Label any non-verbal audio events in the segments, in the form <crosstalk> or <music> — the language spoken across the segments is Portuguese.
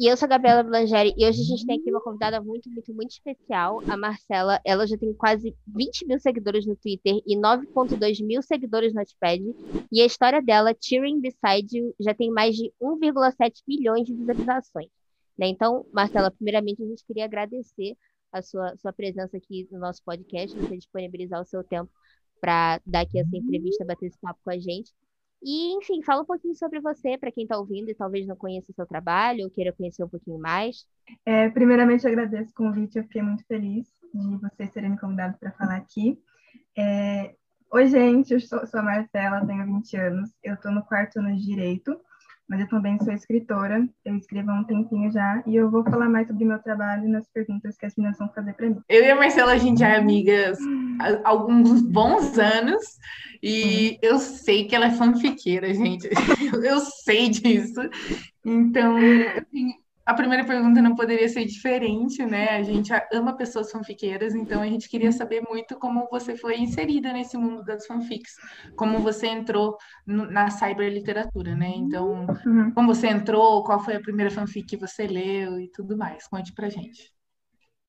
E eu sou a Gabriela Blangeri e hoje a gente tem aqui uma convidada muito, muito, muito especial, a Marcela. Ela já tem quase 20 mil seguidores no Twitter e 9,2 mil seguidores no Notepad. E a história dela, Cheering Beside You, já tem mais de 1,7 milhões de visualizações. Né? Então, Marcela, primeiramente a gente queria agradecer a sua, sua presença aqui no nosso podcast, você disponibilizar o seu tempo para dar aqui essa entrevista, bater esse papo com a gente. E, enfim, fala um pouquinho sobre você, para quem está ouvindo e talvez não conheça o seu trabalho ou queira conhecer um pouquinho mais. É, primeiramente, agradeço o convite, eu fiquei muito feliz de vocês terem me convidado para falar aqui. É... Oi, gente, eu sou, sou a Marcela, tenho 20 anos, eu estou no quarto ano de Direito, mas eu também sou escritora, eu escrevo há um tempinho já, e eu vou falar mais sobre o meu trabalho nas perguntas que as meninas vão fazer para mim. Eu e a Marcela, a gente já é amigas há alguns bons anos, e eu sei que ela é fanfiqueira, gente. <laughs> Eu sei disso. Então, assim, a primeira pergunta não poderia ser diferente, né? A gente ama pessoas fanfiqueiras, então a gente queria saber muito como você foi inserida nesse mundo das fanfics, como você entrou na cyberliteratura, né? Então, uhum. como você entrou, qual foi a primeira fanfic que você leu e tudo mais. Conte pra gente.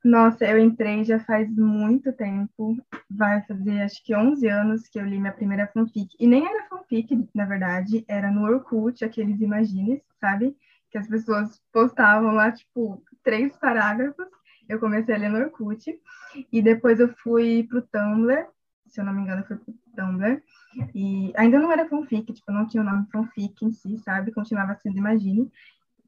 Nossa, eu entrei já faz muito tempo, vai fazer acho que 11 anos que eu li minha primeira fanfic. E nem era fanfic, na verdade, era no Orkut, aqueles imagines, sabe? Que as pessoas postavam lá, tipo, três parágrafos. Eu comecei a ler no Orkut. E depois eu fui pro Tumblr, se eu não me engano, fui pro Tumblr. E ainda não era fanfic, tipo, não tinha o nome fanfic em si, sabe? Continuava sendo Imagine.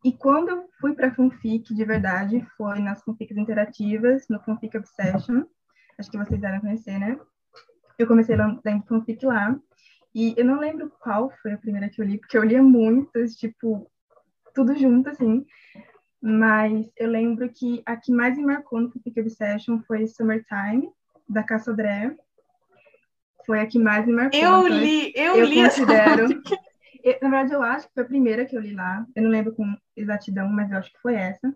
E quando eu fui para fanfic de verdade, foi nas fanfics interativas, no Fanfic Obsession, acho que vocês devem conhecer, né? Eu comecei lendo fanfic lá, e eu não lembro qual foi a primeira que eu li, porque eu lia muitas, tipo, tudo junto, assim. Mas eu lembro que a que mais me marcou no Fanfic Obsession foi Summertime, da Cassodré. Foi a que mais me marcou. Eu então, li, eu, eu li considero, <laughs> essa eu, na verdade, eu acho que foi a primeira que eu li lá. Eu não lembro com exatidão, mas eu acho que foi essa.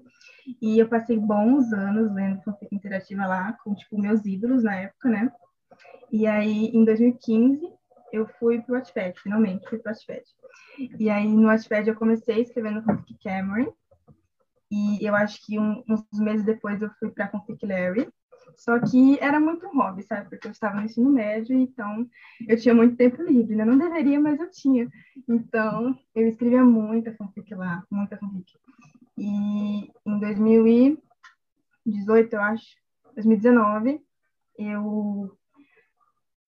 E eu passei bons anos lendo fanfic interativa lá, com, tipo, meus ídolos na época, né? E aí, em 2015, eu fui pro Wattpad, finalmente, fui pro Wattpad. E aí, no Wattpad, eu comecei escrevendo fanfic Cameron. E eu acho que um, uns meses depois eu fui pra fanfic Larry. Só que era muito hobby, sabe? Porque eu estava no ensino médio, então eu tinha muito tempo livre, né? Não deveria, mas eu tinha. Então, eu escrevia muita fanfic lá, muita fanfic. E em 2018, eu acho, 2019, eu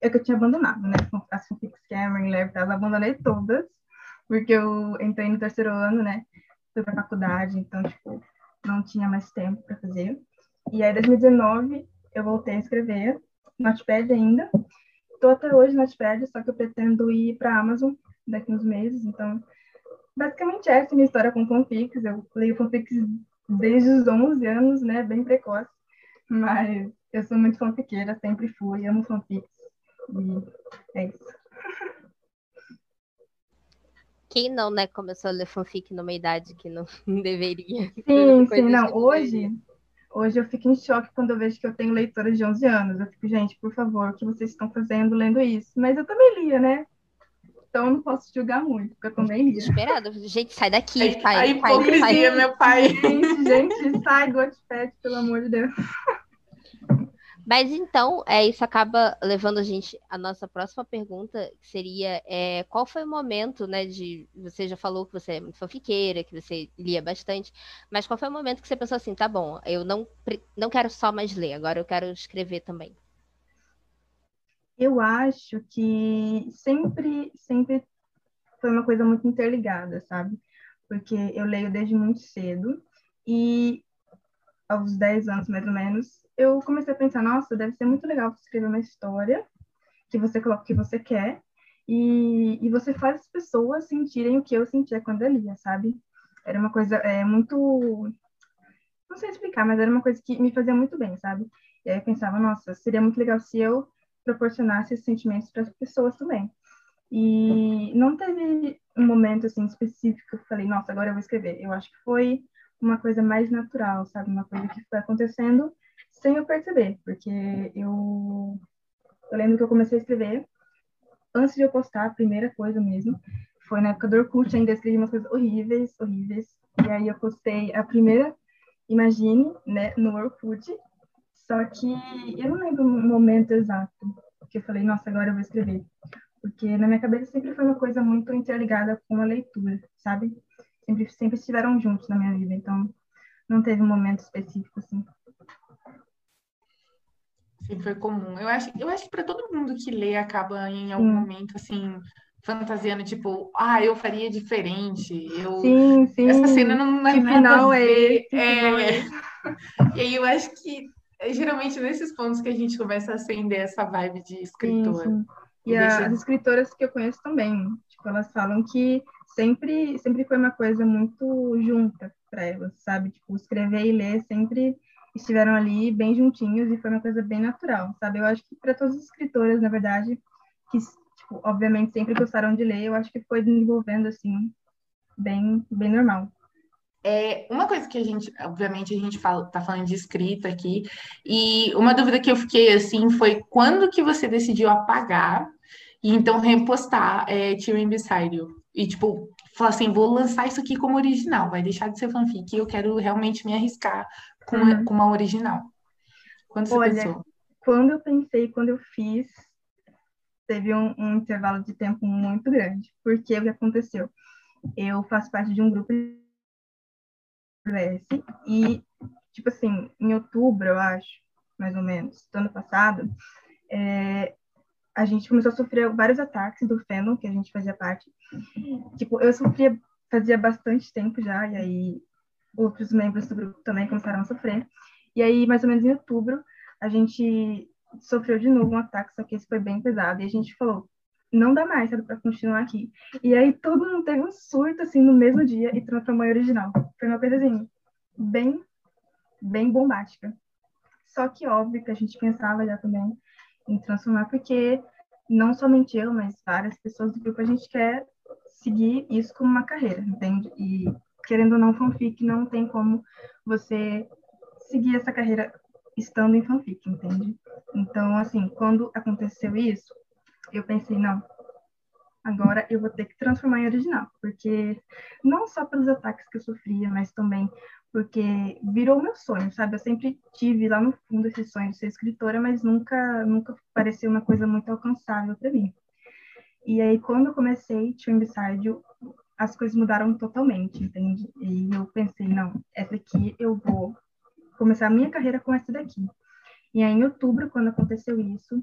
é que eu tinha abandonado, né? As fanfics Cameron, eu abandonei todas, porque eu entrei no terceiro ano, né? Fui pra faculdade, então, tipo, não tinha mais tempo para fazer. E aí, 2019, eu voltei a escrever, Notepad ainda. Estou até hoje no Notepad, só que eu pretendo ir para a Amazon daqui uns meses. Então, basicamente essa é a minha história com fanfics. Eu leio fanfics desde os 11 anos, né? Bem precoce. Mas eu sou muito fanfiqueira, sempre fui, amo fanfics. E é isso. Quem não, né, começou a ler fanfic numa idade que não <laughs> deveria. Sim, sim, não. Hoje, Hoje eu fico em choque quando eu vejo que eu tenho leitoras de 11 anos. Eu fico, gente, por favor, o que vocês estão fazendo lendo isso? Mas eu também lia, né? Então eu não posso julgar muito, porque eu também lia. Esperado. Gente, sai daqui, pai. A hipocrisia, pai, meu pai. Gente, gente, sai do Wattpad, pelo amor de Deus. Mas então, é, isso acaba levando a gente à nossa próxima pergunta, que seria é, qual foi o momento, né, de. Você já falou que você é muito fanfiqueira, que você lia bastante, mas qual foi o momento que você pensou assim, tá bom, eu não, não quero só mais ler, agora eu quero escrever também? Eu acho que sempre, sempre foi uma coisa muito interligada, sabe? Porque eu leio desde muito cedo e aos 10 anos mais ou menos, eu comecei a pensar, nossa, deve ser muito legal escrever uma história que você coloca o que você quer e, e você faz as pessoas sentirem o que eu sentia quando eu lia, sabe? Era uma coisa é, muito. Não sei explicar, mas era uma coisa que me fazia muito bem, sabe? E aí eu pensava, nossa, seria muito legal se eu proporcionasse esses sentimentos para as pessoas também. E não teve um momento assim específico que eu falei, nossa, agora eu vou escrever. Eu acho que foi uma coisa mais natural, sabe? Uma coisa que foi acontecendo sem eu perceber, porque eu, eu lembro que eu comecei a escrever antes de eu postar a primeira coisa mesmo. Foi na época do Orkut, ainda escrevi umas coisas horríveis, horríveis. E aí eu postei a primeira Imagine, né, no Orkut. Só que eu não lembro o momento exato que eu falei, nossa, agora eu vou escrever. Porque na minha cabeça sempre foi uma coisa muito interligada com a leitura, sabe? Sempre, sempre estiveram juntos na minha vida, então não teve um momento específico, assim. Sempre foi comum. Eu acho, eu acho que para todo mundo que lê acaba em algum momento, assim, fantasiando, tipo, ah, eu faria diferente. Eu... Sim, sim. Essa cena não, é nada final é é... <laughs> E aí eu acho que é geralmente nesses pontos que a gente começa a acender essa vibe de escritor. Sim, sim. E, deixa... as escritoras que eu conheço também, tipo, elas falam que sempre, sempre foi uma coisa muito junta para elas, sabe? Tipo, escrever e ler sempre estiveram ali bem juntinhos e foi uma coisa bem natural, sabe? Eu acho que para todas as escritoras, na verdade, que tipo, obviamente sempre gostaram de ler, eu acho que foi desenvolvendo assim bem bem normal. É, uma coisa que a gente, obviamente, a gente fala, tá falando de escrita aqui, e uma dúvida que eu fiquei assim foi quando que você decidiu apagar e então repostar é, Tearing Beside? E tipo, falar assim, vou lançar isso aqui como original, vai deixar de ser fanfic, eu quero realmente me arriscar com, uhum. com uma original. Quando você Olha, pensou? Quando eu pensei, quando eu fiz, teve um, um intervalo de tempo muito grande, porque o que aconteceu? Eu faço parte de um grupo e, tipo assim, em outubro, eu acho, mais ou menos, do ano passado, é, a gente começou a sofrer vários ataques do Fennel, que a gente fazia parte. Tipo, eu sofria fazia bastante tempo já, e aí outros membros do grupo também começaram a sofrer. E aí, mais ou menos em outubro, a gente sofreu de novo um ataque, só que esse foi bem pesado, e a gente falou, não dá mais, sabe, para continuar aqui. E aí todo mundo teve um surto, assim, no mesmo dia e transformou em original. Foi uma coisa, assim, bem, bem bombástica. Só que, óbvio, que a gente pensava já também em transformar, porque não somente eu, mas várias pessoas do grupo, a gente quer seguir isso como uma carreira, entende? E, querendo ou não, fanfic não tem como você seguir essa carreira estando em fanfic, entende? Então, assim, quando aconteceu isso, eu pensei, não, agora eu vou ter que transformar em original, porque não só pelos ataques que eu sofria, mas também porque virou meu sonho, sabe? Eu sempre tive lá no fundo esse sonho de ser escritora, mas nunca, nunca pareceu uma coisa muito alcançável para mim. E aí, quando eu comecei Twin Beside as coisas mudaram totalmente, entende? E eu pensei, não, essa aqui eu vou começar a minha carreira com essa daqui. E aí, em outubro, quando aconteceu isso,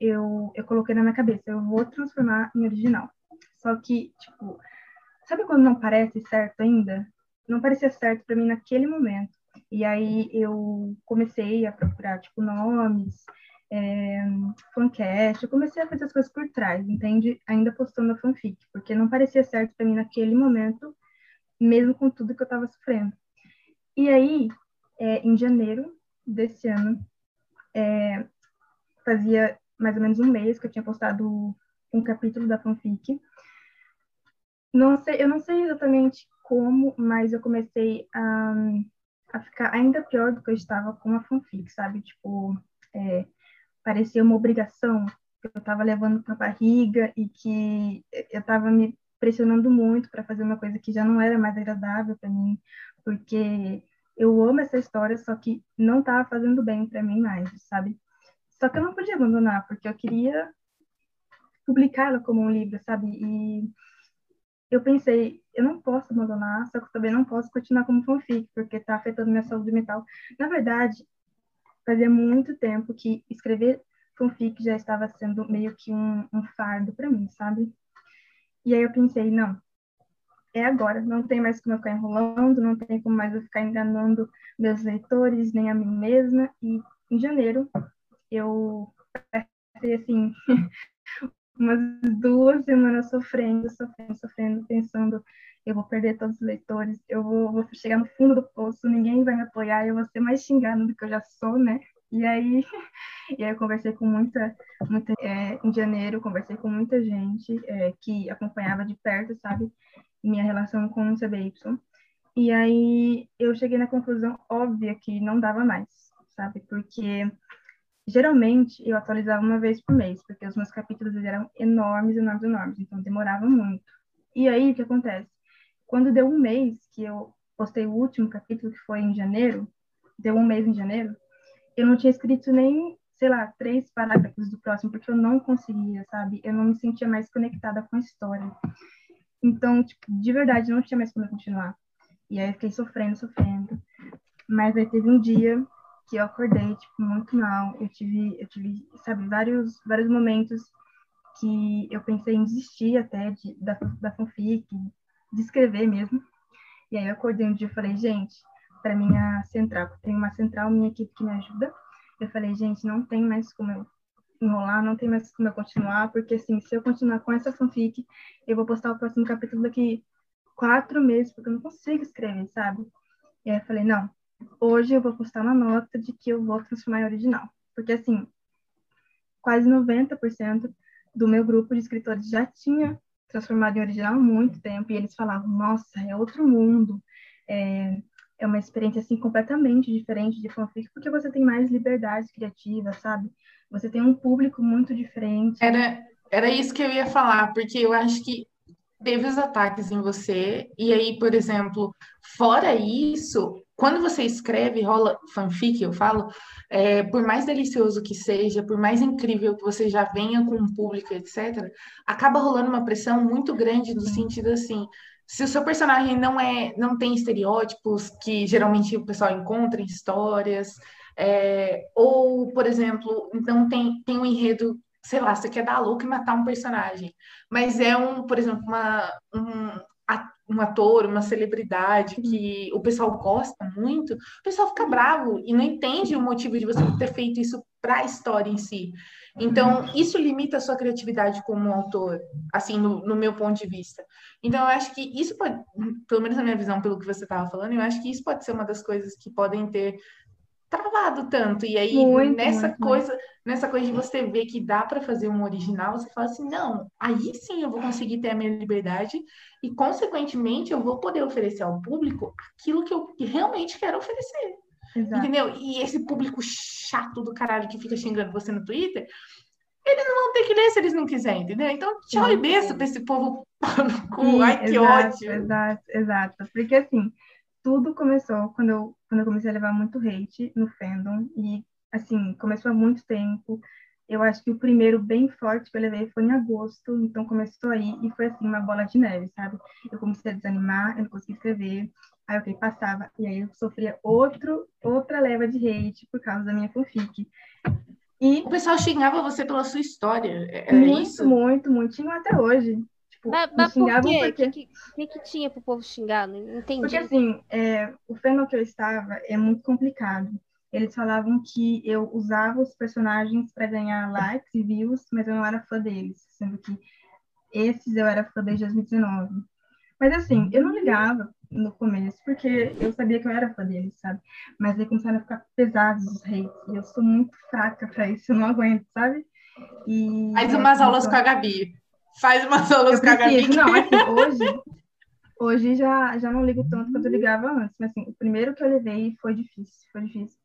eu, eu coloquei na minha cabeça, eu vou transformar em original. Só que, tipo, sabe quando não parece certo ainda? Não parecia certo para mim naquele momento. E aí eu comecei a procurar, tipo, nomes, é, fancast, eu comecei a fazer as coisas por trás, entende? Ainda postando a fanfic, porque não parecia certo para mim naquele momento, mesmo com tudo que eu estava sofrendo. E aí, é, em janeiro desse ano, é, fazia mais ou menos um mês que eu tinha postado um capítulo da fanfic. Não sei, eu não sei exatamente como, mas eu comecei a, a ficar ainda pior do que eu estava com a fanfic, sabe? Tipo, é, parecia uma obrigação que eu estava levando para a barriga e que eu estava me pressionando muito para fazer uma coisa que já não era mais agradável para mim, porque eu amo essa história, só que não estava fazendo bem para mim mais, sabe? Só que eu não podia abandonar, porque eu queria publicá-la como um livro, sabe? E eu pensei, eu não posso abandonar, só que também não posso continuar como fanfic, porque está afetando minha saúde mental. Na verdade, fazia muito tempo que escrever fanfic já estava sendo meio que um, um fardo para mim, sabe? E aí eu pensei, não, é agora, não tem mais como eu ficar enrolando, não tem como mais eu ficar enganando meus leitores, nem a mim mesma. E em janeiro eu passei assim <laughs> umas duas semanas sofrendo, sofrendo, sofrendo, pensando eu vou perder todos os leitores, eu vou, vou chegar no fundo do poço, ninguém vai me apoiar, eu vou ser mais xingada do que eu já sou, né? E aí, <laughs> e aí eu conversei com muita, muita é, em janeiro, conversei com muita gente é, que acompanhava de perto, sabe, minha relação com o CBY. E aí eu cheguei na conclusão óbvia que não dava mais, sabe, porque geralmente eu atualizava uma vez por mês, porque os meus capítulos eram enormes, enormes, enormes, então demorava muito. E aí o que acontece? Quando deu um mês que eu postei o último capítulo, que foi em janeiro, deu um mês em janeiro, eu não tinha escrito nem, sei lá, três parágrafos do próximo, porque eu não conseguia, sabe? Eu não me sentia mais conectada com a história. Então, tipo, de verdade, não tinha mais como continuar. E aí eu fiquei sofrendo, sofrendo. Mas aí teve um dia que eu acordei, tipo, muito mal. Eu tive, eu tive, sabe, vários, vários momentos que eu pensei em desistir até de, da, da fanfic, de escrever mesmo. E aí eu acordei um dia e falei, gente, para minha central, tem uma central minha equipe que me ajuda. Eu falei, gente, não tem mais como eu enrolar, não tem mais como eu continuar, porque assim, se eu continuar com essa fanfic, eu vou postar o próximo capítulo daqui quatro meses, porque eu não consigo escrever, sabe? E aí eu falei, não, hoje eu vou postar uma nota de que eu vou transformar em original. Porque assim, quase 90% do meu grupo de escritores já tinha transformado em original há muito tempo, e eles falavam, nossa, é outro mundo, é, é uma experiência, assim, completamente diferente de fanfic, porque você tem mais liberdade criativa, sabe? Você tem um público muito diferente. Era, era isso que eu ia falar, porque eu acho que teve os ataques em você, e aí, por exemplo, fora isso, quando você escreve, rola fanfic, eu falo, é, por mais delicioso que seja, por mais incrível que você já venha com um público, etc., acaba rolando uma pressão muito grande no sentido assim, se o seu personagem não é, não tem estereótipos que geralmente o pessoal encontra em histórias, é, ou, por exemplo, então tem, tem um enredo sei lá, você quer dar a louca e matar um personagem. Mas é um, por exemplo, uma, um, um ator, uma celebridade que o pessoal gosta muito, o pessoal fica bravo e não entende o motivo de você ter feito isso para a história em si. Então, isso limita a sua criatividade como autor, assim, no, no, meu ponto de vista. Então, eu acho que isso pode, pelo menos na minha visão, pelo que você estava falando, eu acho que isso pode ser uma das coisas que podem ter travado tanto. E aí, muito, nessa muito, coisa, muito. nessa coisa de você ver que dá para fazer um original, você fala assim, não, aí sim eu vou conseguir ter a minha liberdade e, consequentemente, eu vou poder oferecer ao público aquilo que eu realmente quero oferecer. Exato. Entendeu? E esse público chato do caralho que fica xingando você no Twitter, eles não vão ter que ler se eles não quiserem, entendeu? Então, tchau e besta pra esse povo com. Ai, que exato, ódio. Exato, exato. Porque assim, tudo começou quando eu, quando eu comecei a levar muito hate no fandom. E, assim, começou há muito tempo. Eu acho que o primeiro bem forte que eu levei foi em agosto, então começou aí e foi assim uma bola de neve, sabe? Eu comecei a desanimar, eu não conseguia escrever, aí ok, passava, e aí eu sofria outro, outra leva de hate por causa da minha fanfic. E o pessoal xingava você pela sua história, é, era muito, isso? Muito, muito, xingam até hoje. Tipo, mas, mas por quê? O porque... que, que, que, tinha pro povo xingar? Não entendi. Porque assim, é, o fandom que eu estava é muito complicado. Eles falavam que eu usava os personagens para ganhar likes e views, mas eu não era fã deles, sendo que esses eu era fã desde 2019. Mas assim, eu não ligava no começo, porque eu sabia que eu era fã deles, sabe? Mas aí começaram a ficar pesados os hates, e eu sou muito fraca para isso, eu não aguento, sabe? E, Faz umas aulas com a Gabi. Faz umas aulas com a Gabi. Não, assim, hoje, hoje já, já não ligo tanto quanto eu ligava antes. Mas assim, o primeiro que eu levei foi difícil, foi difícil.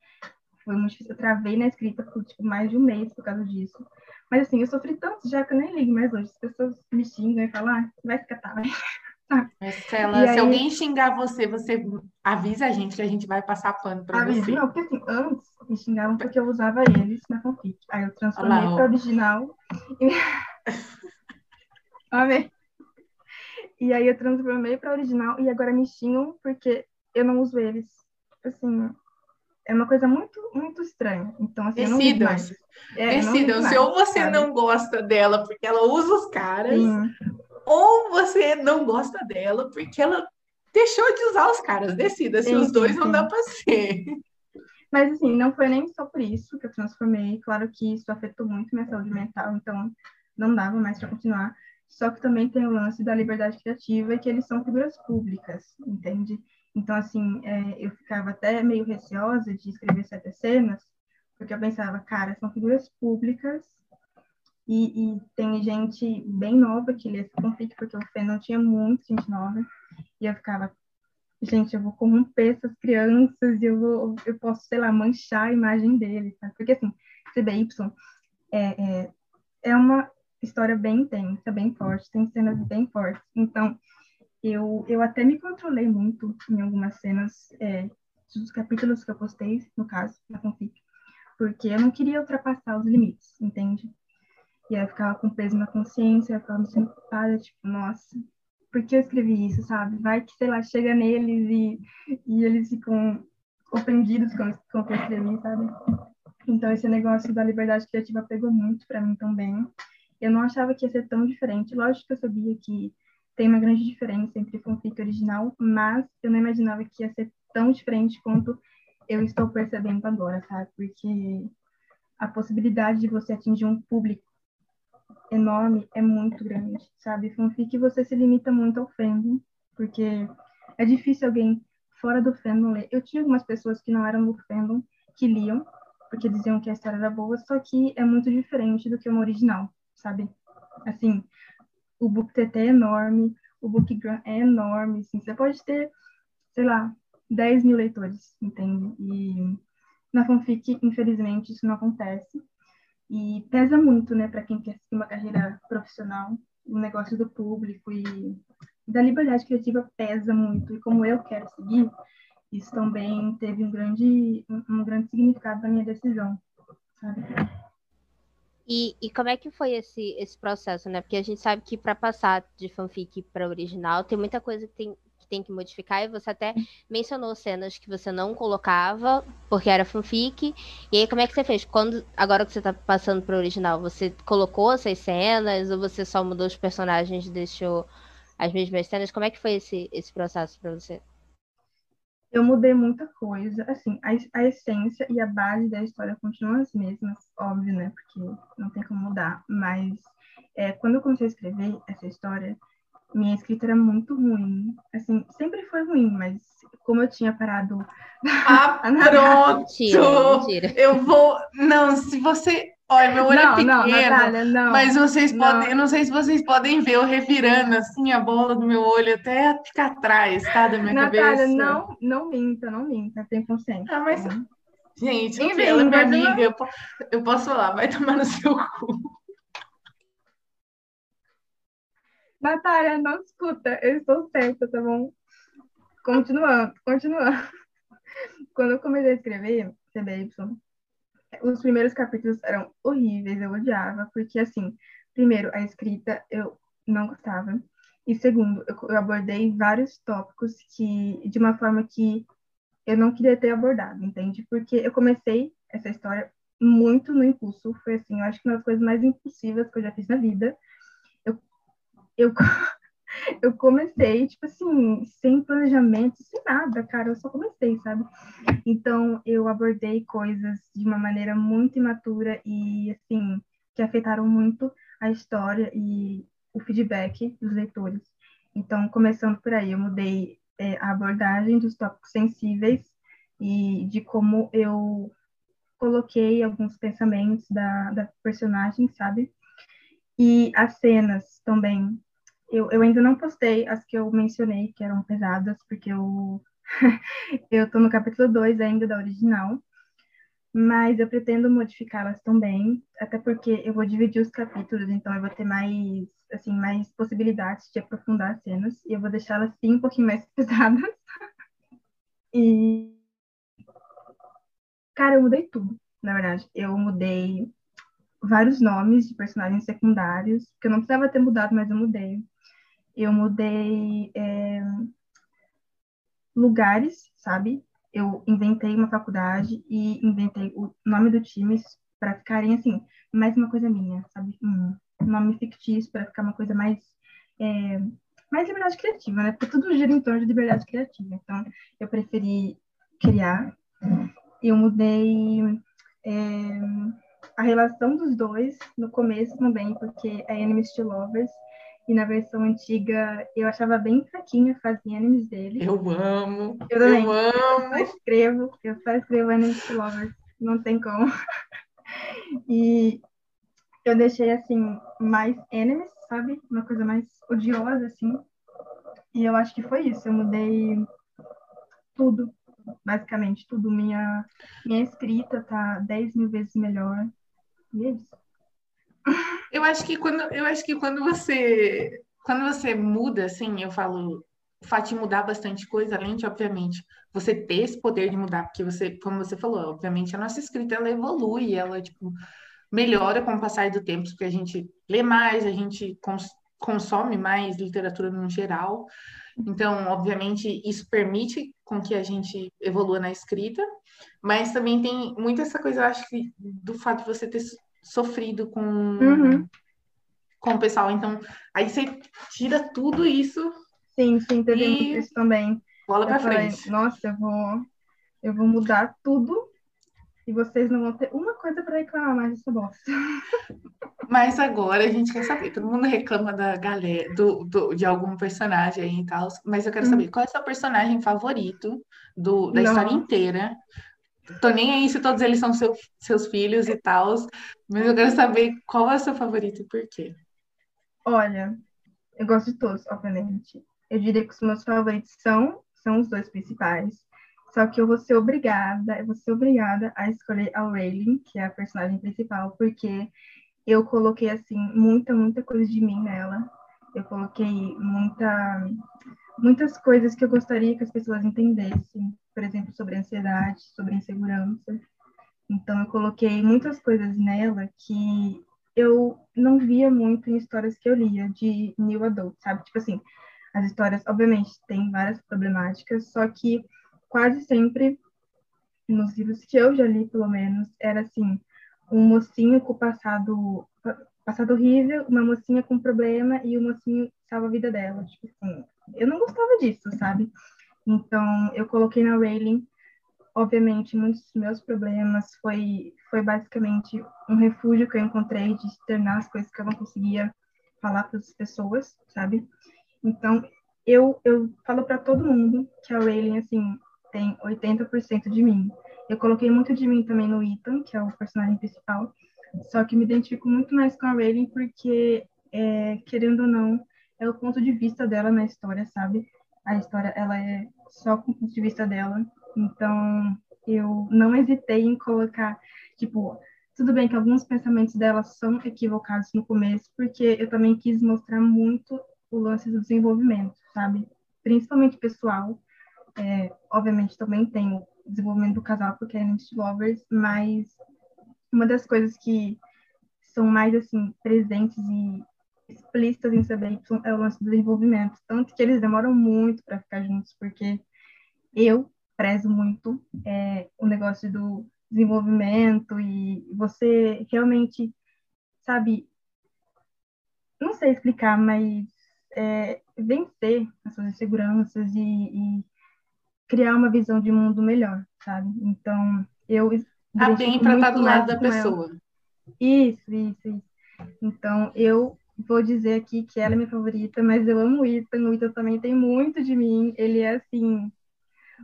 Foi muito difícil. Eu travei na escrita por tipo, mais de um mês por causa disso. Mas assim, eu sofri tanto já que eu nem ligo mais hoje. As pessoas me xingam e falam, ah, vai ficar tá. <laughs> Marcela, se aí... alguém xingar você, você avisa a gente que a gente vai passar pano pra avisa, você. Não, porque assim, antes me xingavam porque eu usava eles na fanfic. Aí eu transformei Olá, pra original e... <laughs> Amei. E aí eu transformei para original e agora me xingam porque eu não uso eles. Assim, é uma coisa muito, muito estranha. Então, assim, Decidam-se. É, Decidam-se. Ou você sabe? não gosta dela porque ela usa os caras, Sim. ou você não gosta dela porque ela deixou de usar os caras. Decida-se. Os dois sim. não dá para ser. Mas, assim, não foi nem só por isso que eu transformei. Claro que isso afetou muito minha saúde mental, então não dava mais para continuar. Só que também tem o lance da liberdade criativa e que eles são figuras públicas, entende? Então, assim, é, eu ficava até meio receosa de escrever certas cenas, porque eu pensava, cara, são figuras públicas e, e tem gente bem nova que lê esse conflito, porque o Fê não tinha muita gente nova, e eu ficava, gente, eu vou corromper essas crianças e eu, vou, eu posso, sei lá, manchar a imagem deles, sabe? Porque, assim, CBY é, é, é uma história bem intensa, bem forte, tem cenas bem fortes. Então, eu, eu até me controlei muito em algumas cenas é, dos capítulos que eu postei, no caso, na fanfic, porque eu não queria ultrapassar os limites, entende? E aí eu ficava com peso na consciência, eu ficava me sentindo tipo, nossa, por que eu escrevi isso, sabe? Vai que, sei lá, chega neles e, e eles ficam ofendidos com, com o que eu escrevi, sabe? Então, esse negócio da liberdade criativa pegou muito para mim também. Eu não achava que ia ser tão diferente. Lógico que eu sabia que tem uma grande diferença entre fanfic original, mas eu não imaginava que ia ser tão diferente quanto eu estou percebendo agora, sabe? Porque a possibilidade de você atingir um público enorme é muito grande, sabe? Fanfic você se limita muito ao fandom, porque é difícil alguém fora do fandom ler. Eu tinha algumas pessoas que não eram do fandom que liam, porque diziam que a história era boa, só que é muito diferente do que uma original, sabe? Assim, o book TT é enorme, o bookgram é enorme, assim, você pode ter, sei lá, 10 mil leitores, entende? E na fanfic, infelizmente, isso não acontece. E pesa muito, né, para quem quer seguir uma carreira profissional, o negócio do público e da liberdade criativa pesa muito. E como eu quero seguir, isso também teve um grande, um, grande significado na minha decisão, sabe? E, e como é que foi esse, esse processo, né? Porque a gente sabe que para passar de fanfic para original tem muita coisa que tem, que tem que modificar, e você até mencionou cenas que você não colocava porque era fanfic. E aí, como é que você fez? Quando, agora que você está passando para original, você colocou essas cenas ou você só mudou os personagens e deixou as mesmas cenas? Como é que foi esse, esse processo para você? Eu mudei muita coisa. Assim, a, a essência e a base da história continuam as mesmas, óbvio, né? Porque não tem como mudar. Mas é, quando eu comecei a escrever essa história, minha escrita era muito ruim. Assim, sempre foi ruim, mas como eu tinha parado. <laughs> Ah, <laughs> pronto! mentira, mentira. Eu vou. Não, se você Olha, meu olho é não, é pequeno, não, Natália, não, mas vocês podem, eu não sei se vocês podem ver eu revirando assim a bola do meu olho até ficar atrás, tá, da minha Natália, cabeça. não, não minta, não minta, tem consciência. Ah, mas, uhum. gente, Enfim, ela é minha amiga, eu, eu posso falar, vai tomar no seu cu. Natália, não escuta, eu estou certa, tá bom? Continuando, continuando. Quando eu comecei a escrever CBY, os primeiros capítulos eram horríveis, eu odiava, porque, assim, primeiro, a escrita eu não gostava, e segundo, eu, abordei vários tópicos que, de uma forma que eu não queria ter abordado, entende? Porque eu comecei essa história muito no impulso, foi assim, eu acho que uma das coisas mais impulsivas que eu já fiz na vida. Eu, eu eu comecei, tipo assim, sem planejamento, sem nada, cara, eu só comecei, sabe? Então, eu abordei coisas de uma maneira muito imatura e, assim, que afetaram muito a história e o feedback dos leitores. Então, começando por aí, eu mudei é, a abordagem dos tópicos sensíveis e de como eu coloquei alguns pensamentos da, da personagem, sabe? E as cenas também eu, eu ainda não postei as que eu mencionei, que eram pesadas, porque eu, <laughs> eu tô no capítulo 2 ainda da original, mas eu pretendo modificá-las também, até porque eu vou dividir os capítulos, então eu vou ter mais, assim, mais possibilidades de aprofundar as cenas, e eu vou deixá-las, sim, um pouquinho mais <laughs> pesadas. e... Cara, eu mudei tudo, na verdade. Eu mudei vários nomes de personagens secundários, que eu não precisava ter mudado, mas eu mudei eu mudei é, lugares, sabe? Eu inventei uma faculdade e inventei o nome do time para ficarem assim, mais uma coisa minha, sabe? Um nome fictício para ficar uma coisa mais é, mais liberdade criativa, né? Porque tudo gira em torno de liberdade criativa. Então, eu preferi criar. Eu mudei é, a relação dos dois no começo também, porque é Enemies to Lovers E na versão antiga eu achava bem fraquinha a fase animes dele. Eu amo. Eu, eu amo. Eu só escrevo, eu só escrevo animes lovers. Não tem como. <laughs> e eu deixei assim mais enemies, sabe? Uma coisa mais odiosa assim. E eu acho que foi isso. Eu mudei tudo, basicamente tudo. Minha minha escrita tá 10 mil vezes melhor. E é isso. <laughs> Eu acho que quando eu acho que quando você quando você muda, assim, eu falo o fato de mudar bastante coisa, além de, obviamente, você ter esse poder de mudar, porque você, como você falou, obviamente a nossa escrita ela evolui, ela tipo melhora com o passar do tempo, porque a gente lê mais, a gente cons consome mais literatura no geral. Então, obviamente, isso permite com que a gente evolua na escrita, mas também tem muito essa coisa, eu acho que do fato de você ter sofrido com uhum. com o pessoal, então aí você tira tudo isso. Sim, sim, teve e... isso também. Bola para frente. Nossa, eu vou eu vou mudar tudo e vocês não vão ter uma coisa para reclamar mais dessa bosta. <laughs> Mas agora a gente quer saber, todo mundo reclama da galera, do, do de algum personagem aí e tal, mas eu quero hum. saber qual é o seu personagem favorito do, da não. história inteira. Tô nem aí se todos eles são seu, seus filhos e tal, mas eu quero saber qual é o seu favorito e por quê. Olha, eu gosto de todos, obviamente. Eu diria que os meus favoritos são, são os dois principais. Só que eu vou ser obrigada, eu vou ser obrigada a escolher a Rayleigh, que é a personagem principal, porque eu coloquei, assim, muita, muita coisa de mim nela. Eu coloquei muita, muitas coisas que eu gostaria que as pessoas entendessem, por exemplo, sobre ansiedade, sobre insegurança. Então, eu coloquei muitas coisas nela que eu não via muito em histórias que eu lia de new adult, sabe? Tipo assim, as histórias, obviamente, têm várias problemáticas, só que quase sempre, nos livros que eu já li, pelo menos, era assim, um mocinho com passado, passado horrível, uma mocinha com problema e o mocinho salva a vida dela. Tipo assim, eu não gostava disso, sabe? Então, eu coloquei na Railing, obviamente, muitos dos meus problemas foi, foi basicamente um refúgio que eu encontrei de externar as coisas que eu não conseguia falar para as pessoas, sabe? Então, eu, eu falo para todo mundo que a Rayleigh, assim, tem 80% de mim. Eu coloquei muito de mim também no Ethan, que é o personagem principal, só que me identifico muito mais com a Rayleigh porque, é, querendo ou não, é o ponto de vista dela na história, sabe? A história, ela é só com o ponto de vista dela, então eu não hesitei em colocar, tipo, tudo bem que alguns pensamentos dela são equivocados no começo, porque eu também quis mostrar muito o lance do desenvolvimento, sabe? Principalmente pessoal, é, obviamente também tem o desenvolvimento do casal, porque é Enemies Lovers, mas uma das coisas que são mais, assim, presentes e explícitas em CBY é o lance do desenvolvimento. Tanto que eles demoram muito para ficar juntos, porque eu prezo muito é, o negócio do desenvolvimento e você realmente, sabe, não sei explicar, mas é, vencer as suas inseguranças e, e criar uma visão de mundo melhor, sabe? Então, eu. Tá bem para estar do lado da pessoa. Ela. Isso, isso, isso. Então, eu vou dizer aqui que ela é minha favorita, mas eu amo o Ethan. O Ethan também tem muito de mim. Ele é, assim,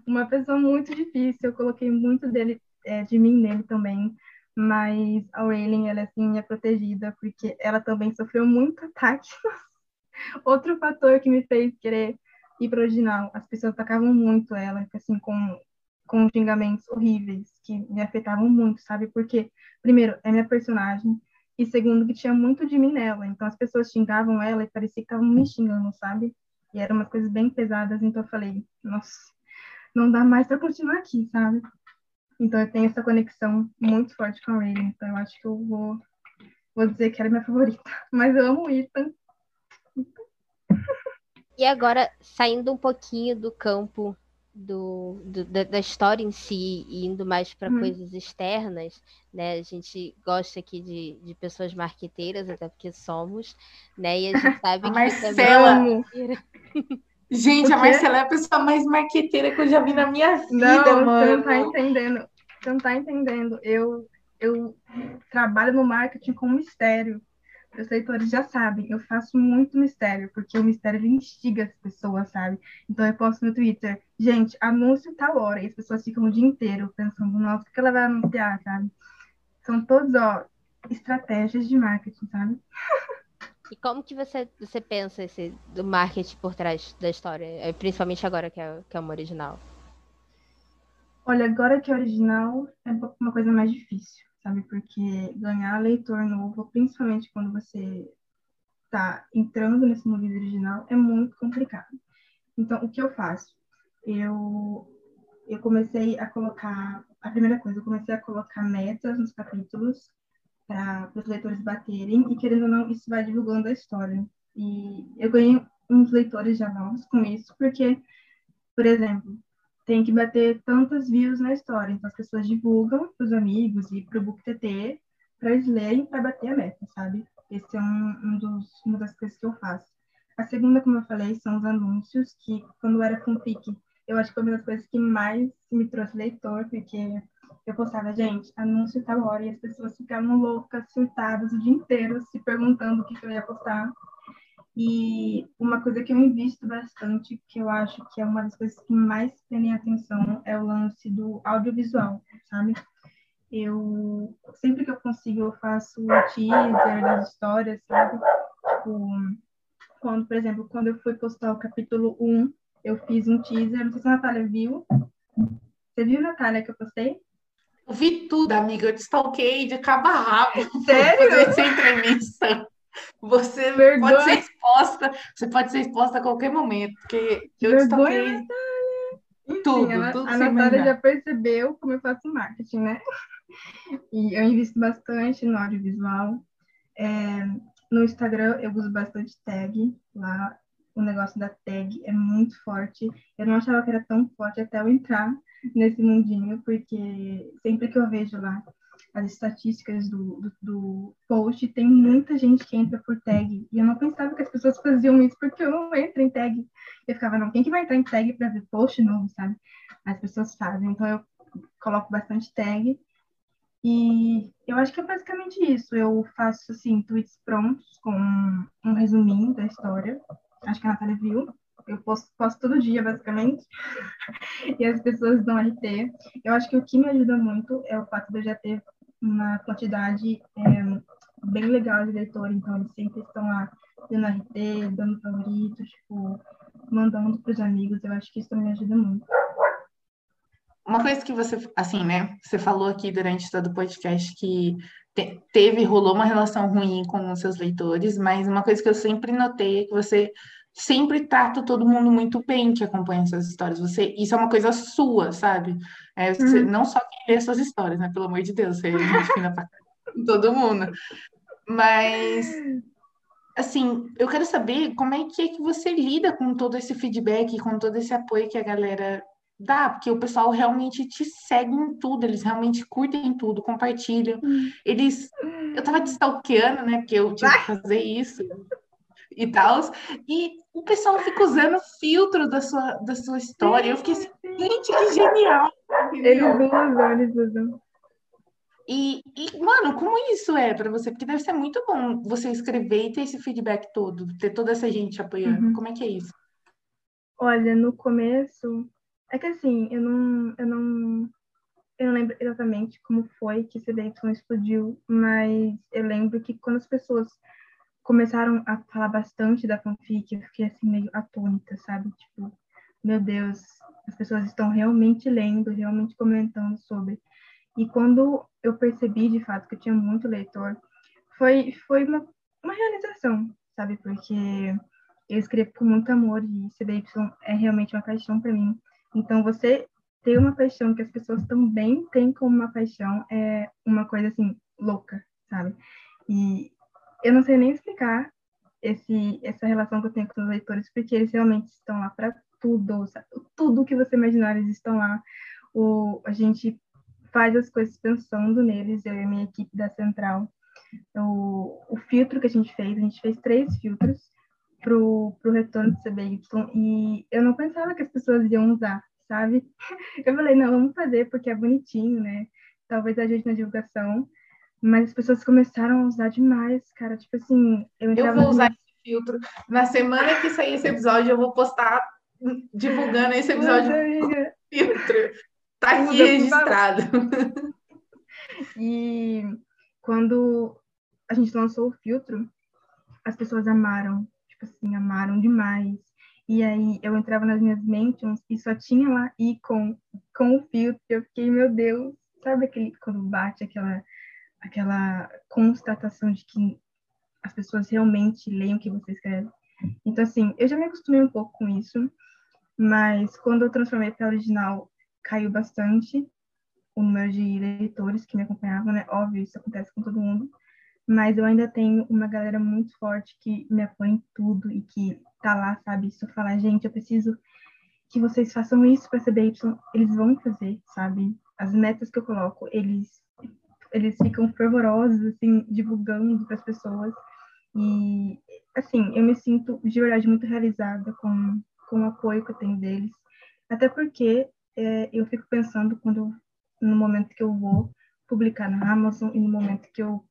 uma pessoa muito difícil. Eu coloquei muito dele, é, de mim nele também. Mas a Raylan, ela, assim, é protegida, porque ela também sofreu muito ataque. <laughs> Outro fator que me fez querer ir para o original, as pessoas atacavam muito ela, assim, com, com xingamentos horríveis, que me afetavam muito, sabe? Porque, primeiro, é minha personagem, e segundo, que tinha muito de mim nela. Então, as pessoas xingavam ela e parecia que estavam me xingando, sabe? E eram umas coisas bem pesadas, então eu falei, nossa, não dá mais para continuar aqui, sabe? Então, eu tenho essa conexão muito forte com a Raven, então eu acho que eu vou, vou dizer que ela é minha favorita. <laughs> Mas eu amo o Ethan, e agora, saindo um pouquinho do campo do, do da, da, história em si e indo mais para hum. coisas externas, né? A gente gosta aqui de, de pessoas marqueteiras, até porque somos, né? E a <laughs> gente sabe a que Marcela. <laughs> Gente, a Marcela é a pessoa mais marqueteira que eu já vi na minha vida, não, mano. Você não tá entendendo. Você não tá entendendo. Eu, eu trabalho no marketing com mistério. Os leitores já sabem, eu faço muito mistério, porque o mistério instiga as pessoas, sabe? Então eu posto no Twitter, gente, anúncio tal hora, e as pessoas ficam o dia inteiro pensando, nossa, o que ela vai anunciar, sabe? São todos, ó, estratégias de marketing, sabe? <laughs> E como que você, você pensa esse, do marketing por trás da história, é, principalmente agora que é, que é uma original? Olha, agora que é original é uma coisa mais difícil, sabe? Porque ganhar leitor novo, principalmente quando você está entrando nesse mundo original, é muito complicado. Então, o que eu faço? Eu, eu comecei a colocar, a primeira coisa, eu comecei a colocar metas nos capítulos para os leitores baterem, e querendo ou não, isso vai divulgando a história. E eu ganhei uns leitores já novos com isso, porque, por exemplo, tem que bater tantas views na história, então as pessoas divulgam para os amigos e para o BookTT para eles lerem para bater a meta, sabe? Esse é um, um dos, uma das coisas que eu faço. A segunda, como eu falei, são os anúncios, que quando eu era fanfic, eu acho que foi uma das coisas que mais me trouxe leitor, porque eu postava, gente, anúncio tal hora, e as pessoas ficavam loucas, surtadas o dia inteiro, se perguntando o que, eu ia postar. E uma coisa que eu invisto bastante, que eu acho que é uma das coisas que mais prendem atenção, é o lance do audiovisual, sabe? Eu, sempre que eu consigo, eu faço o teaser das histórias, sabe? Tipo, quando, por exemplo, quando eu fui postar o capítulo 1, eu fiz um teaser, não sei se a Natália viu. Você viu, Natália, que eu postei? Eu vi tudo, amiga. Eu te stalkei de cabo a rabo. Sério? <laughs> Fazer essa entrevista. Você Vergonha. pode ser exposta, você pode ser exposta a qualquer momento, porque eu Vergonha, te stalkei tudo, Enfim, tudo. A, Natália já percebeu como eu faço marketing, né? E eu invisto bastante no audiovisual. É, no Instagram eu uso bastante tag lá. O negócio da tag é muito forte. Eu não achava que era tão forte até eu entrar nesse mundinho, porque sempre que eu vejo lá as estatísticas do, do, do, post, tem muita gente que entra por tag. E eu não pensava que as pessoas faziam isso, porque eu não entro em tag. Eu ficava, não, quem que vai entrar em tag para ver post novo, sabe? As pessoas fazem. Então eu coloco bastante tag. E eu acho que é basicamente isso. Eu faço, assim, tweets prontos com um resuminho da história. Acho que a Natália viu eu posto, posto todo dia, basicamente, <laughs> e as pessoas dão RT. Eu acho que o que me ajuda muito é o fato de eu já ter uma quantidade é, bem legal de leitores, então eles sempre estão lá dando RT, dando favoritos, tipo, mandando para os amigos, eu acho que isso me ajuda muito. Uma coisa que você, assim, né, você falou aqui durante todo o podcast que te, teve, rolou uma relação ruim com os seus leitores, mas uma coisa que eu sempre notei é que você sempre trata todo mundo muito bem que acompanha essas histórias. Você, isso é uma coisa sua, sabe? É, você, uhum. Não só quem lê suas histórias, né? Pelo amor de Deus, você é gente <laughs> fina pra todo mundo. Mas, assim, eu quero saber como é que é que você lida com todo esse feedback, com todo esse apoio que a galera dá, porque o pessoal realmente te segue em tudo, eles realmente curtem tudo, compartilham. Uhum. Eles. Eu tava te stalkeando, né? Porque eu tive que fazer isso e tal. E o pessoal fica usando filtro da sua, da sua história. Eu fiquei assim, gente, que genial! Eles usam, eles usam. E, e, mano, como isso é para você? Porque deve ser muito bom você escrever e ter esse feedback todo, ter toda essa gente apoiando. Uhum. Como é que é isso? Olha, no começo, é que assim, eu não, eu não, eu não lembro exatamente como foi que esse Dayton explodiu, mas eu lembro que quando as pessoas começaram a falar bastante da fanfic, eu fiquei assim meio atônita, sabe? Tipo, meu Deus, as pessoas estão realmente lendo, realmente comentando sobre. E quando eu percebi de fato que eu tinha muito leitor, foi foi uma, uma realização, sabe? Porque eu escrevo com muito amor e CDY é realmente uma paixão para mim. Então você ter uma paixão que as pessoas também têm como uma paixão é uma coisa assim louca, sabe? E eu não sei nem explicar esse, essa relação que eu tenho com os leitores, porque eles realmente estão lá para tudo, sabe? tudo que você imaginar, eles estão lá. O, a gente faz as coisas pensando neles, eu e a minha equipe da Central. O, o filtro que a gente fez, a gente fez três filtros para o retorno do CBY, e eu não pensava que as pessoas iam usar, sabe? <laughs> Eu falei, não, vamos fazer porque é bonitinho, né? Talvez ajude na divulgação, Mas as pessoas começaram a usar demais, cara. Tipo assim, eu, eu vou usar esse filtro. Na semana que sair esse episódio, eu vou postar divulgando esse episódio filtro. <laughs> Tá aqui registrado. E quando a gente lançou o filtro, as pessoas amaram, tipo assim, amaram demais. E aí eu entrava nas minhas mentions e só tinha lá ícone com o filtro. Eu fiquei, meu Deus, sabe aquele quando bate aquela aquela constatação de que as pessoas realmente leem o que você escreve. Então assim, eu já me acostumei um pouco com isso, mas quando eu transformei para original, caiu bastante o número de leitores que me acompanhavam, né? Óbvio, isso acontece com todo mundo mas eu ainda tenho uma galera muito forte que me apoia em tudo e que tá lá, sabe? Se eu falar, gente, eu preciso que vocês façam isso para CBY, eles vão fazer, sabe? As metas que eu coloco, eles eles ficam fervorosos, assim, divulgando para as pessoas. E, assim, eu me sinto de verdade muito realizada com, com o apoio que eu tenho deles. Até porque é, eu fico pensando quando, no momento que eu vou publicar na Amazon e no momento que eu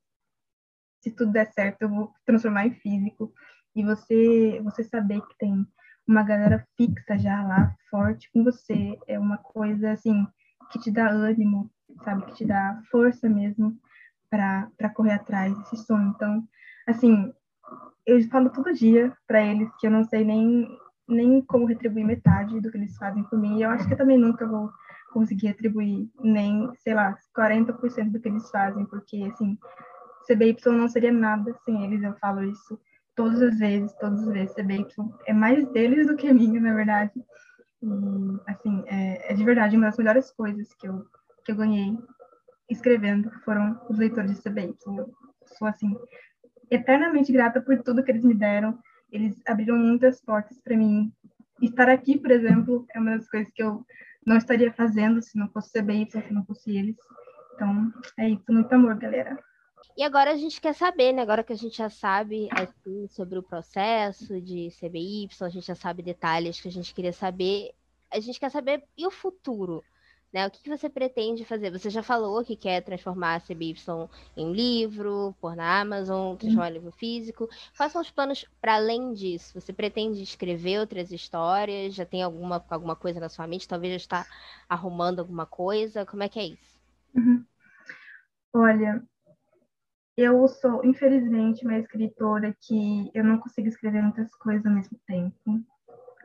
se tudo der certo, eu vou transformar em físico. E você, você saber que tem uma galera fixa já lá, forte com você, é uma coisa, assim, que te dá ânimo, sabe? Que te dá força mesmo para correr atrás desse sonho. Então, assim, eu falo todo dia para eles que eu não sei nem, nem como retribuir metade do que eles fazem por mim. E eu acho que eu também nunca vou conseguir retribuir nem, sei lá, 40% do que eles fazem, porque, assim, CBY não seria nada sem eles, eu falo isso todas as vezes, todas as vezes. CBY é mais deles do que minha, na verdade. E, assim, é, é de verdade uma das melhores coisas que eu, que eu ganhei escrevendo foram os leitores de CBY. Eu sou, assim, eternamente grata por tudo que eles me deram. Eles abriram muitas portas para mim. Estar aqui, por exemplo, é uma das coisas que eu não estaria fazendo se não fosse CBY, se não fosse eles. Então, é isso. Muito amor, galera. E agora a gente quer saber, né? Agora que a gente já sabe assim, sobre o processo de CBY, a gente já sabe detalhes que a gente queria saber. A gente quer saber e o futuro, né? O que, que você pretende fazer? Você já falou que quer transformar a CBY em livro, pôr na Amazon, transformar em livro físico. Quais são os planos para além disso? Você pretende escrever outras histórias? Já tem alguma, alguma coisa na sua mente? Talvez já está arrumando alguma coisa? Como é que é isso? Uhum. Olha, eu sou, infelizmente, uma escritora que eu não consigo escrever muitas coisas ao mesmo tempo.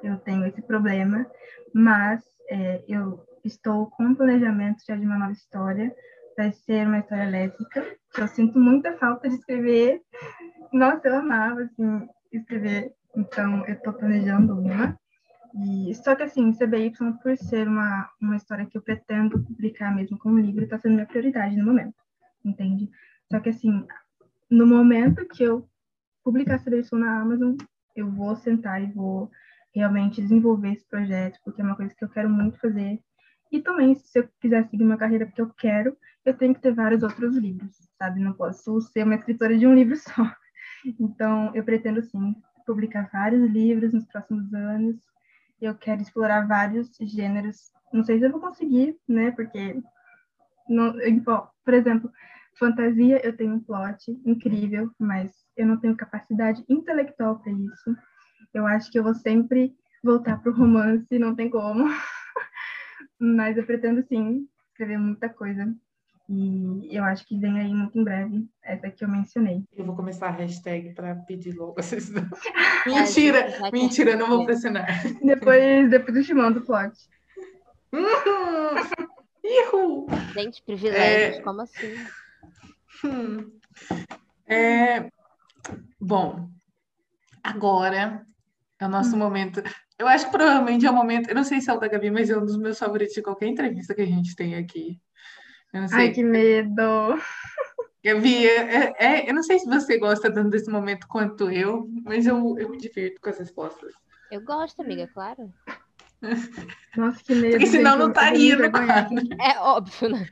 Eu tenho esse problema, mas é, eu estou com planejamento já de uma nova história. Vai ser uma história lésbica, que eu sinto muita falta de escrever. Nossa, eu amava, assim, escrever. Então, eu estou planejando uma. E, só que, assim, CBY, por ser uma, uma história que eu pretendo publicar mesmo como livro, está sendo minha prioridade no momento, entende? Só que, assim, no momento que eu publicar versão na Amazon, eu vou sentar e vou realmente desenvolver esse projeto, porque é uma coisa que eu quero muito fazer. E também, se eu quiser seguir uma carreira porque eu quero, eu tenho que ter vários outros livros, sabe? Não posso ser uma escritora de um livro <laughs> só. Então, eu pretendo, sim, publicar vários livros nos próximos anos. Eu quero explorar vários gêneros. Não sei se eu vou conseguir, né? Porque, não, por exemplo, Fantasia, eu tenho um plot incrível, mas eu não tenho capacidade intelectual para isso. Eu acho que eu vou sempre voltar para o romance, não tem como. <laughs> mas eu pretendo sim escrever muita coisa. E eu acho que vem aí muito em breve, essa que eu mencionei. Eu vou começar a hashtag para pedir logo vocês. <laughs> <laughs> mentira, mentira, não vou pressionar. <laughs> Depois, depois eu te mando o plot. Uhum. Gente, privilégios, é... como assim? Hum. É, bom, agora é o nosso hum. momento. Eu acho que provavelmente é o momento. Eu não sei se é o da Gabi, mas é um dos meus favoritos de qualquer entrevista que a gente tem aqui. Eu não sei. Ai, que medo! Gabi, é, é, eu não sei se você gosta tanto desse momento quanto eu, mas eu, eu me divirto com as respostas. Eu gosto, amiga, claro. Nossa, que medo. Porque senão não estaria no quadro. É óbvio, né?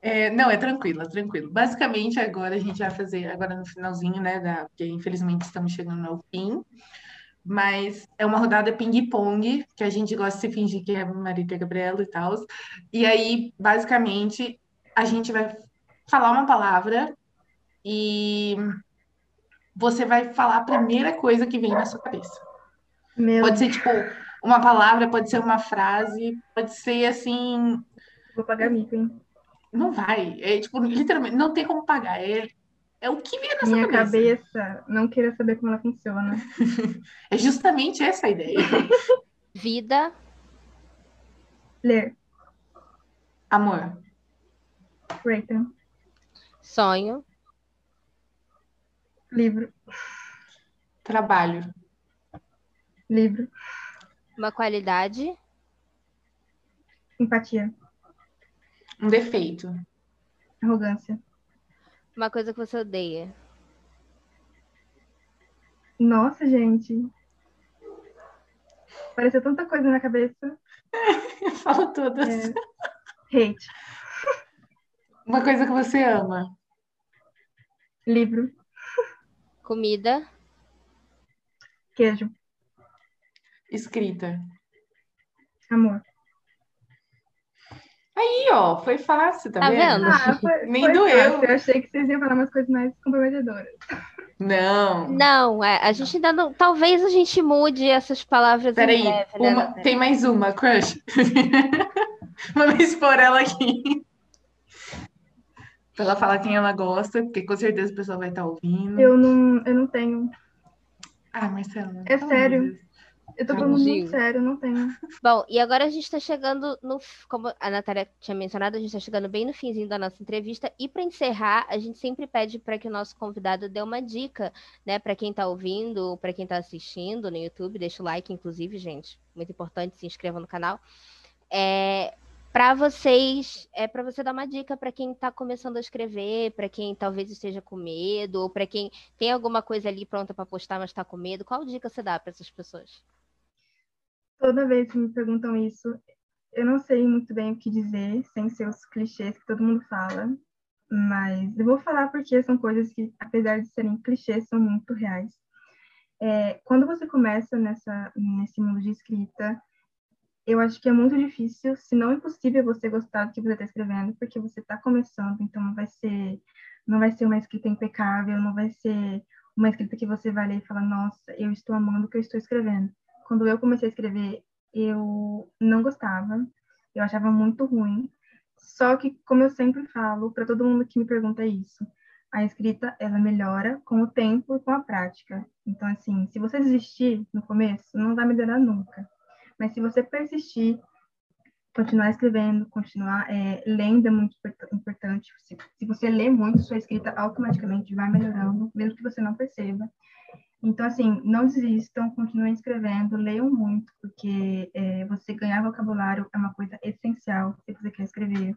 É, não, é tranquilo, é tranquilo. Basicamente, agora a gente vai fazer, agora no finalzinho, né, da, porque infelizmente estamos chegando ao fim, mas é uma rodada ping-pong, que a gente gosta de se fingir que é Marita e Gabriela e tal. E aí, basicamente, a gente vai falar uma palavra e você vai falar a primeira coisa que vem na sua cabeça. Meu Pode ser tipo uma palavra, pode ser uma frase, pode ser assim. Vou pagar mico, hein? Não vai. É tipo, literalmente, não tem como pagar. É, é o que vem na sua Minha cabeça. cabeça não queira saber como ela funciona. <laughs> É justamente essa a ideia. <laughs> Vida, Ler. Amor, Rayton. sonho, Livro. trabalho, Livro. uma qualidade, Empatia. um defeito, Arrogância. Uma coisa que você odeia. Nossa, gente. Pareceu tanta coisa na cabeça. <laughs> fala todas. É. Hate. <laughs> Uma coisa que você ama, Livro. Comida, Queijo. escrita. Amor. Aí, ó, foi fácil, tá, Tá vendo? vendo? Ah, <laughs> foi, Nem foi doeu. fácil. Eu achei que vocês iam falar umas coisas mais comprometedoras. Não. Não, é, a gente ainda não. Talvez a gente mude essas palavras Peraí, né, tem mais uma, crush. <laughs> Vamos expor ela aqui. Pra ela falar quem ela gosta, porque com certeza o pessoal vai estar ouvindo. Eu não, eu não tenho. Ah, Marcela. É sério. Eu tô Tá falando muito sério, não tenho. Bom, e agora a gente está chegando no. Como a Natália tinha mencionado, a gente está chegando bem no finzinho da nossa entrevista. E para encerrar, a gente sempre pede para que o nosso convidado dê uma dica, né? Para quem está ouvindo, para quem está assistindo no YouTube, deixa o like, inclusive, gente. Muito importante, se inscreva no canal. É, para vocês, é para você dar uma dica para quem está começando a escrever, para quem talvez esteja com medo, ou para quem tem alguma coisa ali pronta para postar, mas está com medo. Qual dica você dá para essas pessoas? Toda vez que me perguntam isso, eu não sei muito bem o que dizer, sem ser os clichês que todo mundo fala. Mas eu vou falar porque são coisas que, apesar de serem clichês, são muito reais. É, quando você começa nessa, nesse mundo de escrita, eu acho que é muito difícil, se não impossível, você gostar do que você está escrevendo, porque você está começando, então não vai ser, não vai ser uma escrita impecável, não vai ser uma escrita que você vai ler e falar, nossa, eu estou amando o que eu estou escrevendo. Quando eu comecei a escrever, eu não gostava, eu achava muito ruim. Só que, como eu sempre falo, para todo mundo que me pergunta isso, a escrita ela melhora com o tempo e com a prática. Então, assim, se você desistir no começo, não vai melhorar nunca. Mas se você persistir, continuar escrevendo, continuar é, lendo é muito importante. Se, se você lê muito, sua escrita automaticamente vai melhorando, mesmo que você não perceba. Então, assim, não desistam, continuem escrevendo, leiam muito, porque é, você ganhar vocabulário é uma coisa essencial se você quer escrever.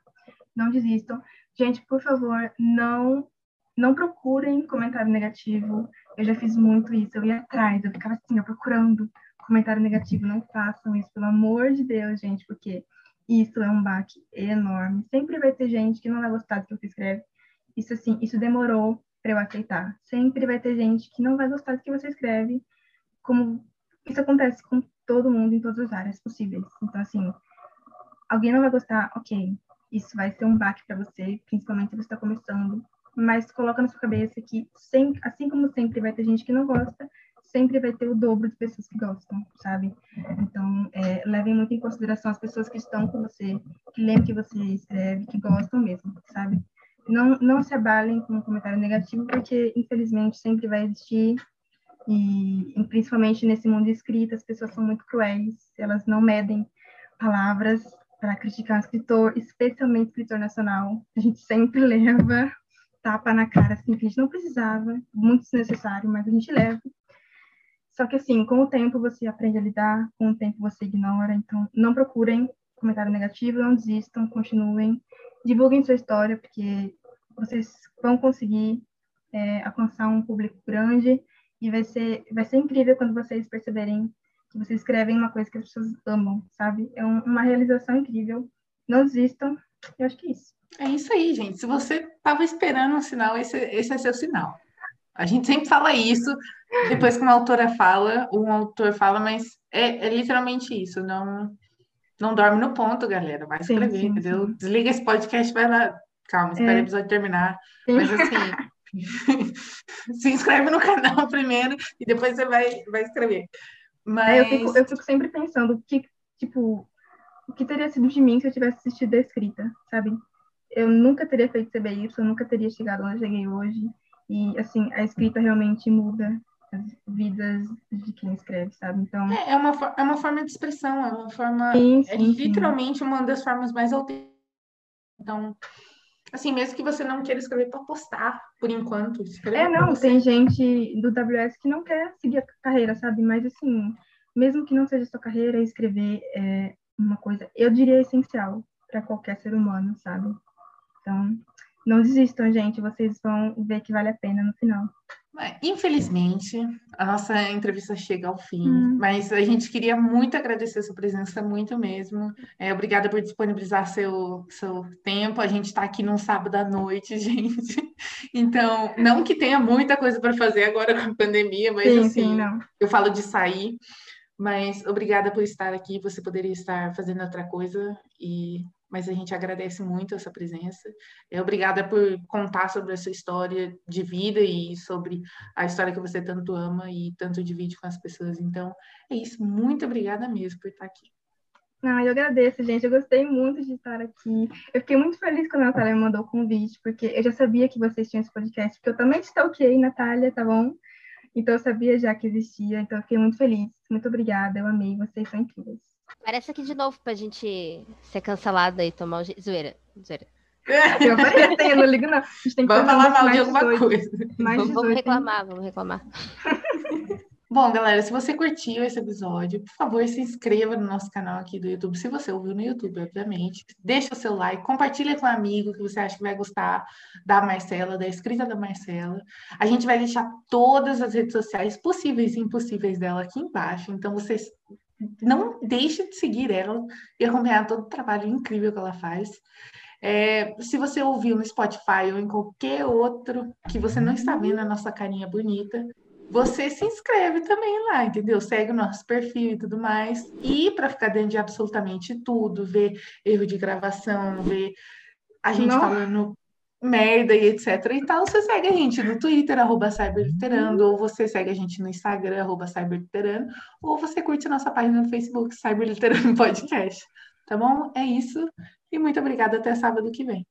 Não desistam. Gente, por favor, não não procurem comentário negativo. Eu já fiz muito isso, eu ia atrás, eu ficava assim, ó, procurando comentário negativo. Não façam isso, pelo amor de Deus, gente, porque isso é um baque enorme. Sempre vai ter gente que não vai gostar do que você escreve. Isso, assim, isso demorou para eu aceitar. Sempre vai ter gente que não vai gostar do que você escreve, como isso acontece com todo mundo em todas as áreas possíveis. Então, assim, alguém não vai gostar, ok, isso vai ser um baque para você, principalmente se você está começando, mas coloca na sua cabeça que, sempre, assim como sempre vai ter gente que não gosta, sempre vai ter o dobro de pessoas que gostam, sabe? Então, é, levem muito em consideração as pessoas que estão com você, que lembram que você escreve, que gostam mesmo, sabe? Não, não se abalem com um comentário negativo, porque, infelizmente, sempre vai existir. E, e, principalmente nesse mundo de escrita, as pessoas são muito cruéis, elas não medem palavras para criticar um escritor, especialmente escritor nacional. A gente sempre <laughs> leva tapa na cara, assim, que a gente não precisava, muito desnecessário, mas a gente leva. Só que, assim, com o tempo você aprende a lidar, com o tempo você ignora, então não procurem comentário negativo, não desistam, continuem, divulguem sua história, porque vocês vão conseguir é, alcançar um público grande e vai ser, vai ser incrível quando vocês perceberem que vocês escrevem uma coisa que as pessoas amam, sabe? É um, uma realização incrível. Não desistam, eu acho que é isso. É isso aí, gente. Se você estava esperando um sinal, esse, esse é seu sinal. A gente sempre fala isso, depois que uma autora fala, um autor fala, mas é, é literalmente isso. Não, não dorme no ponto, galera. Vai escrever, sim, entendeu? sim. Desliga esse podcast, vai lá calma, espera é. o episódio terminar. Mas assim, <laughs> se inscreve no canal <laughs> primeiro e depois você vai, vai escrever. Mas... É, eu, fico, eu fico sempre pensando que, tipo, o que teria sido de mim se eu tivesse assistido a escrita, sabe? Eu nunca teria feito CBY, eu nunca teria chegado onde eu cheguei hoje. E, assim, a escrita realmente muda as vidas de quem escreve, sabe? Então... É, é uma, é uma forma de expressão, é uma forma... Sim, sim, é literalmente sim. uma das formas mais autênticas. Então, assim, mesmo que você não queira escrever para postar, por enquanto. É, não, tem gente do WS que não quer seguir a carreira, sabe? Mas, assim, mesmo que não seja sua carreira, escrever é uma coisa, eu diria, essencial para qualquer ser humano, sabe? Então, não desistam, gente. Vocês vão ver que vale a pena no final. Infelizmente, a nossa entrevista chega ao fim, hum. mas a gente queria muito agradecer a sua presença, muito mesmo. É, obrigada por disponibilizar seu, seu tempo. A gente está aqui num sábado à noite, <laughs> gente. Então, não que tenha muita coisa para fazer agora com a pandemia, mas sim, assim, sim, eu falo de sair. Mas obrigada por estar aqui. Você poderia estar fazendo outra coisa e mas a gente agradece muito essa presença. É, obrigada por contar sobre a sua história de vida e sobre a história que você tanto ama e tanto divide com as pessoas. Então, é isso. Muito obrigada mesmo por estar aqui. Ah, eu agradeço, gente. Eu gostei muito de estar aqui. Eu fiquei muito feliz quando a Natália me mandou o convite, porque eu já sabia que vocês tinham esse podcast, porque eu também stalkeei, Natália, tá bom? Então eu sabia já que existia, então eu fiquei muito feliz. Muito obrigada, eu amei, vocês são incríveis. Parece aqui de novo pra gente ser cancelada e tomar o. Zoeira. Zoeira. Eu apareci, eu não ligo, não. A gente tem que vamos falar mal de alguma 18, coisa. Mais vamos, vamos reclamar, vamos reclamar. <laughs> Bom, galera, se você curtiu esse episódio, por favor, se inscreva no nosso canal aqui do YouTube, se você ouviu no YouTube, obviamente. Deixa o seu like, compartilha com um amigo que você acha que vai gostar da Marcela, da escrita da Marcela. A gente vai deixar todas as redes sociais possíveis e impossíveis dela aqui embaixo, então vocês não deixe de seguir ela e acompanhar todo o trabalho incrível que ela faz. É, se você ouviu no Spotify ou em qualquer outro que você não está vendo a nossa carinha bonita, você se inscreve também lá, entendeu? Segue o nosso perfil e tudo mais. E para ficar dentro de absolutamente tudo, ver erro de gravação, ver a gente não. falando merda e etc e tal, você segue a gente no Twitter, arroba Cyberliterando, ou você segue a gente no Instagram, arroba Cyberliterando, ou você curte nossa página no Facebook, Cyberliterando Podcast. Tá bom? É isso. E muito obrigada. Até sábado que vem.